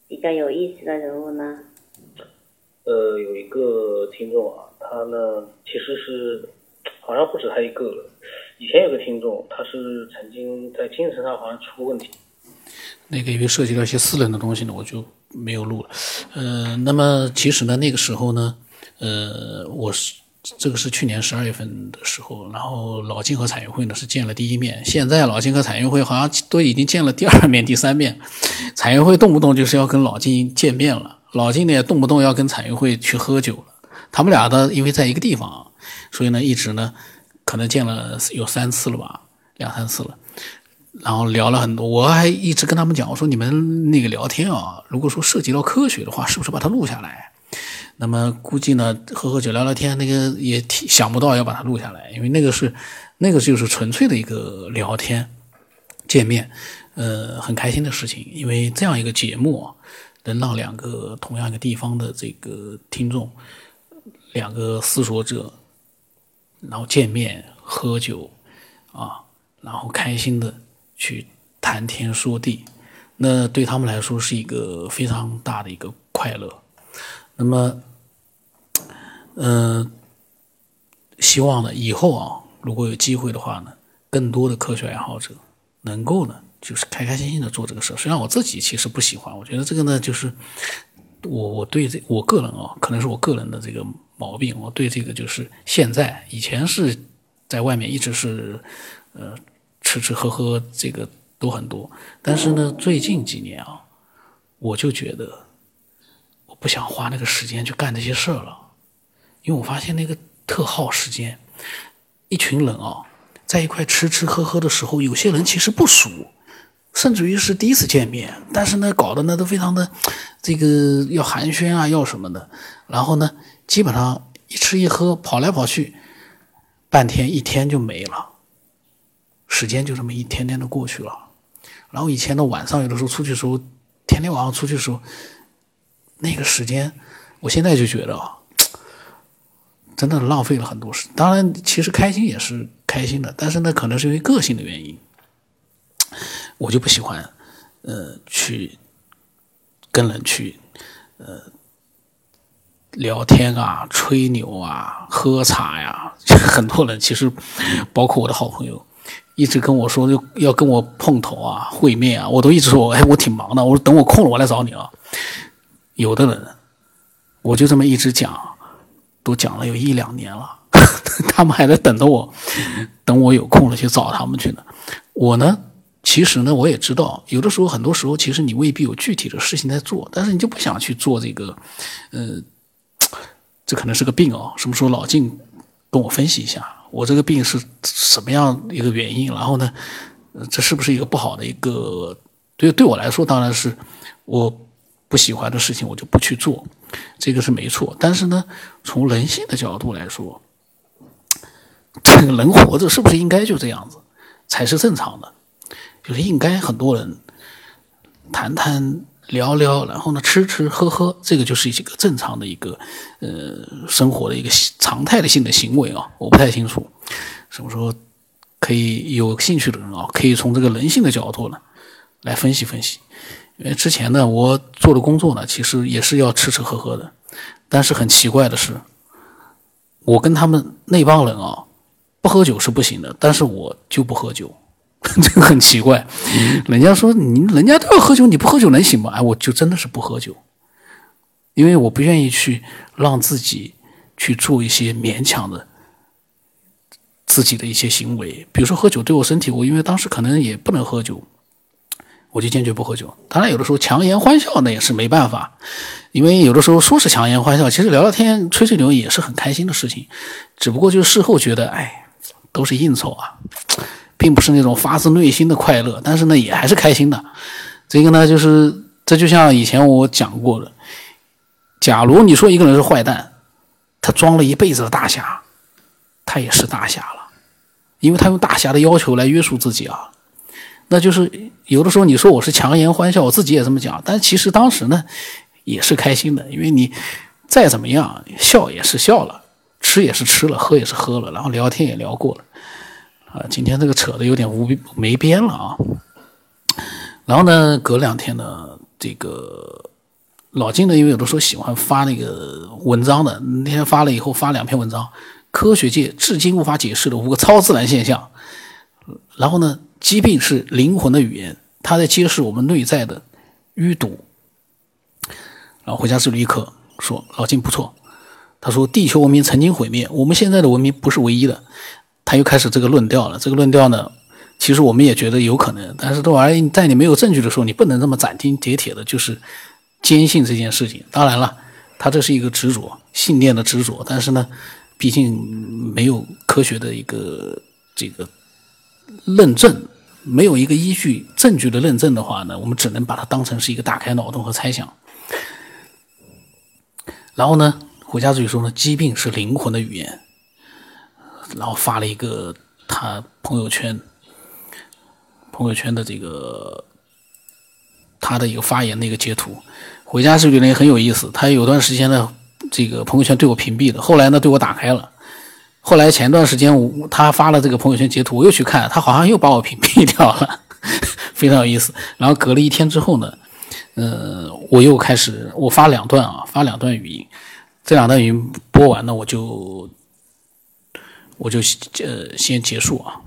比较有意思的人物呢？呃，有一个听众啊，他呢其实是好像不止他一个了。以前有个听众，他是曾经在精神上好像出过问题。那个因为涉及到一些私人的东西呢，我就没有录了。呃，那么其实呢，那个时候呢，呃，我是这个是去年十二月份的时候，然后老金和彩云会呢是见了第一面。现在老金和彩云会好像都已经见了第二面、第三面。彩云会动不动就是要跟老金见面了，老金呢也动不动要跟彩云会去喝酒了。他们俩呢，因为在一个地方，所以呢一直呢。可能见了有三次了吧，两三次了，然后聊了很多。我还一直跟他们讲，我说你们那个聊天啊，如果说涉及到科学的话，是不是把它录下来？那么估计呢，喝喝酒聊聊天，那个也挺想不到要把它录下来，因为那个是那个就是纯粹的一个聊天见面，呃，很开心的事情。因为这样一个节目啊，能让两个同样一个地方的这个听众，两个思索者。然后见面喝酒，啊，然后开心的去谈天说地，那对他们来说是一个非常大的一个快乐。那么，嗯，希望呢以后啊，如果有机会的话呢，更多的科学爱好者能够呢，就是开开心心的做这个事。虽然我自己其实不喜欢，我觉得这个呢，就是我我对这我个人啊，可能是我个人的这个。毛病，我对这个就是现在，以前是在外面一直是，呃，吃吃喝喝这个都很多，但是呢，最近几年啊，我就觉得我不想花那个时间去干这些事儿了，因为我发现那个特耗时间，一群人啊，在一块吃吃喝喝的时候，有些人其实不熟，甚至于是第一次见面，但是呢，搞得呢都非常的这个要寒暄啊，要什么的，然后呢。基本上一吃一喝跑来跑去，半天一天就没了，时间就这么一天天的过去了。然后以前的晚上有的时候出去的时候，天天晚上出去的时候，那个时间，我现在就觉得真的浪费了很多时。当然，其实开心也是开心的，但是呢，可能是因为个性的原因，我就不喜欢，呃，去跟人去，呃。聊天啊，吹牛啊，喝茶呀，*laughs* 很多人其实，包括我的好朋友，一直跟我说要要跟我碰头啊，会面啊，我都一直说，哎，我挺忙的，我说等我空了我来找你啊。有的人，我就这么一直讲，都讲了有一两年了，*laughs* 他们还在等着我，等我有空了去找他们去呢。我呢，其实呢，我也知道，有的时候，很多时候，其实你未必有具体的事情在做，但是你就不想去做这个，呃。这可能是个病哦，什么时候老静跟我分析一下，我这个病是什么样一个原因？然后呢，这是不是一个不好的一个？对对我来说，当然是我不喜欢的事情，我就不去做，这个是没错。但是呢，从人性的角度来说，这个人活着是不是应该就这样子才是正常的？就是应该很多人谈谈。聊聊，然后呢，吃吃喝喝，这个就是一个正常的一个呃生活的一个常态的性的行为啊。我不太清楚，什么时候可以有兴趣的人啊，可以从这个人性的角度呢来分析分析。因为之前呢，我做的工作呢，其实也是要吃吃喝喝的，但是很奇怪的是，我跟他们那帮人啊，不喝酒是不行的，但是我就不喝酒。*laughs* 这个很奇怪，*laughs* 人家说你人家都要喝酒，你不喝酒能行吗？哎，我就真的是不喝酒，因为我不愿意去让自己去做一些勉强的自己的一些行为，比如说喝酒对我身体，我因为当时可能也不能喝酒，我就坚决不喝酒。当然有的时候强颜欢笑那也是没办法，因为有的时候说是强颜欢笑，其实聊聊天、吹吹牛也是很开心的事情，只不过就事后觉得，哎，都是应酬啊。并不是那种发自内心的快乐，但是呢，也还是开心的。这个呢，就是这就像以前我讲过的，假如你说一个人是坏蛋，他装了一辈子的大侠，他也是大侠了，因为他用大侠的要求来约束自己啊。那就是有的时候你说我是强颜欢笑，我自己也这么讲，但其实当时呢也是开心的，因为你再怎么样笑也是笑了，吃也是吃了，喝也是喝了，然后聊天也聊过了。啊，今天这个扯的有点无没边了啊。然后呢，隔两天呢，这个老金呢，因为有的时候喜欢发那个文章的，那天发了以后发两篇文章，科学界至今无法解释的五个超自然现象。然后呢，疾病是灵魂的语言，他在揭示我们内在的淤堵。然后回家之后立刻说，老金不错，他说地球文明曾经毁灭，我们现在的文明不是唯一的。他又开始这个论调了。这个论调呢，其实我们也觉得有可能，但是这玩意在你没有证据的时候，你不能这么斩钉截铁的，就是坚信这件事情。当然了，他这是一个执着信念的执着，但是呢，毕竟没有科学的一个这个论证，没有一个依据证据的认证的话呢，我们只能把它当成是一个打开脑洞和猜想。然后呢，回家之语说呢，疾病是灵魂的语言。然后发了一个他朋友圈，朋友圈的这个他的一个发言的一个截图。回家之旅呢也很有意思，他有段时间呢，这个朋友圈对我屏蔽了，后来呢对我打开了。后来前段时间我他发了这个朋友圈截图，我又去看，他好像又把我屏蔽掉了，*laughs* 非常有意思。然后隔了一天之后呢，呃，我又开始我发两段啊，发两段语音，这两段语音播完呢，我就。我就呃先结束啊。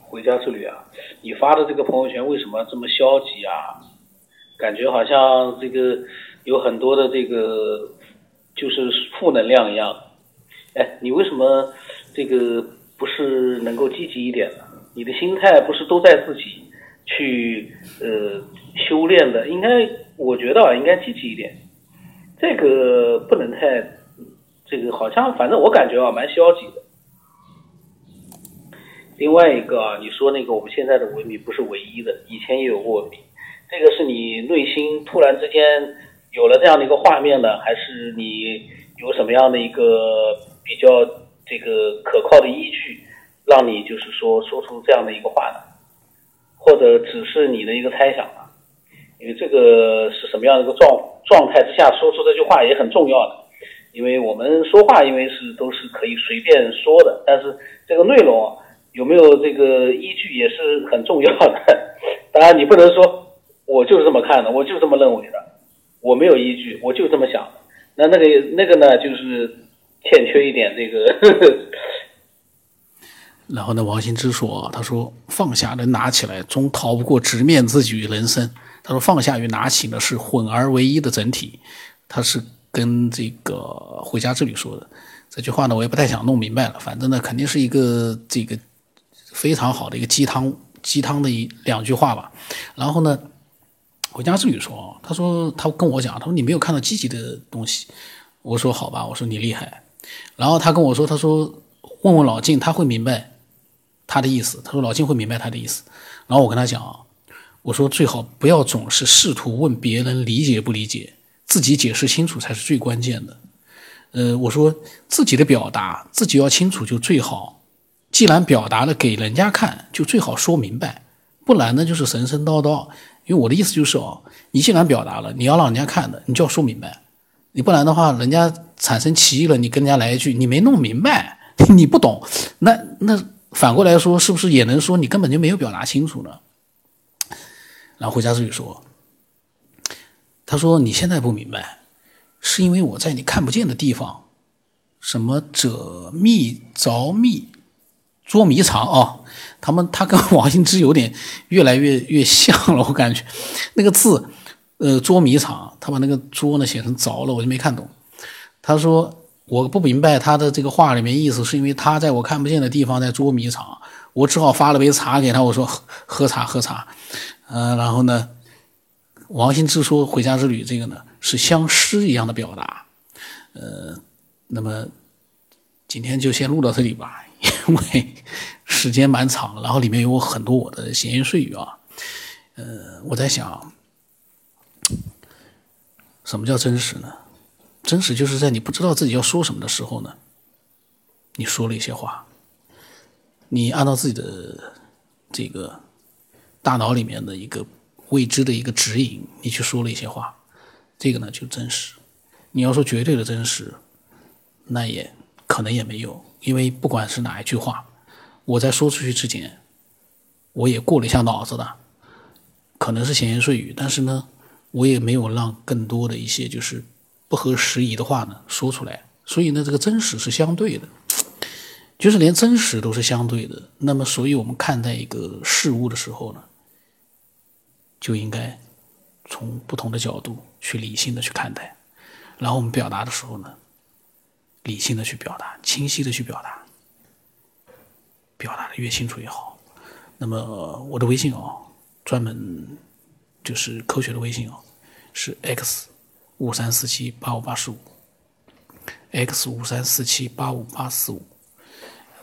回家之旅啊，你发的这个朋友圈为什么这么消极啊？感觉好像这个有很多的这个就是负能量一样。哎，你为什么这个不是能够积极一点呢？你的心态不是都在自己去呃修炼的？应该我觉得啊，应该积极一点。这个不能太。这个好像，反正我感觉啊，蛮消极的。另外一个啊，你说那个我们现在的文明不是唯一的，以前也有过文明。这个是你内心突然之间有了这样的一个画面呢，还是你有什么样的一个比较这个可靠的依据，让你就是说说出这样的一个话呢？或者只是你的一个猜想呢？因为这个是什么样的一个状状态之下说出这句话也很重要的。因为我们说话，因为是都是可以随便说的，但是这个内容有没有这个依据也是很重要的。当然，你不能说我就是这么看的，我就是这么认为的，我没有依据，我就这么想。那那个那个呢，就是欠缺一点这个。*laughs* 然后呢，王新之说：“他说放下能拿起来，终逃不过直面自己与人生。他说放下与拿起呢，是混而为一的整体，他是。”跟这个回家之旅说的这句话呢，我也不太想弄明白了。反正呢，肯定是一个这个非常好的一个鸡汤鸡汤的一两句话吧。然后呢，回家之旅说，他说他跟我讲，他说你没有看到积极的东西。我说好吧，我说你厉害，然后他跟我说，他说问问老晋，他会明白他的意思。他说老晋会明白他的意思。然后我跟他讲，我说最好不要总是试图问别人理解不理解，自己解释清楚才是最关键的。呃，我说自己的表达自己要清楚就最好。既然表达了给人家看，就最好说明白，不然呢就是神神叨叨。因为我的意思就是哦，你既然表达了，你要让人家看的，你就要说明白。你不然的话，人家产生歧义了，你跟人家来一句你没弄明白，你不懂，那那反过来说，是不是也能说你根本就没有表达清楚呢？然后回家之语说，他说你现在不明白。是因为我在你看不见的地方，什么者密、凿密、捉迷藏啊？他们他跟王兴之有点越来越越像了，我感觉那个字，呃，捉迷藏，他把那个捉呢写成凿了，我就没看懂。他说我不明白他的这个话里面意思，是因为他在我看不见的地方在捉迷藏，我只好发了杯茶给他，我说喝茶喝茶，嗯，然后呢？王兴之说《回家之旅》这个呢是像诗一样的表达，呃，那么今天就先录到这里吧，因为时间蛮长，然后里面有很多我的闲言碎语啊，呃，我在想，什么叫真实呢？真实就是在你不知道自己要说什么的时候呢，你说了一些话，你按照自己的这个大脑里面的一个。未知的一个指引，你去说了一些话，这个呢就真实。你要说绝对的真实，那也可能也没有，因为不管是哪一句话，我在说出去之前，我也过了一下脑子的，可能是闲言碎语，但是呢，我也没有让更多的一些就是不合时宜的话呢说出来。所以呢，这个真实是相对的，就是连真实都是相对的。那么，所以我们看待一个事物的时候呢？就应该从不同的角度去理性的去看待，然后我们表达的时候呢，理性的去表达，清晰的去表达，表达的越清楚越好。那么我的微信哦，专门就是科学的微信哦，是 x 五三四七八五八四五，x 五三四七八五八四五。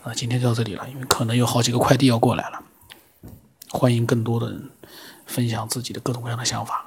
啊，今天就到这里了，因为可能有好几个快递要过来了，欢迎更多的人。分享自己的各种各样的想法。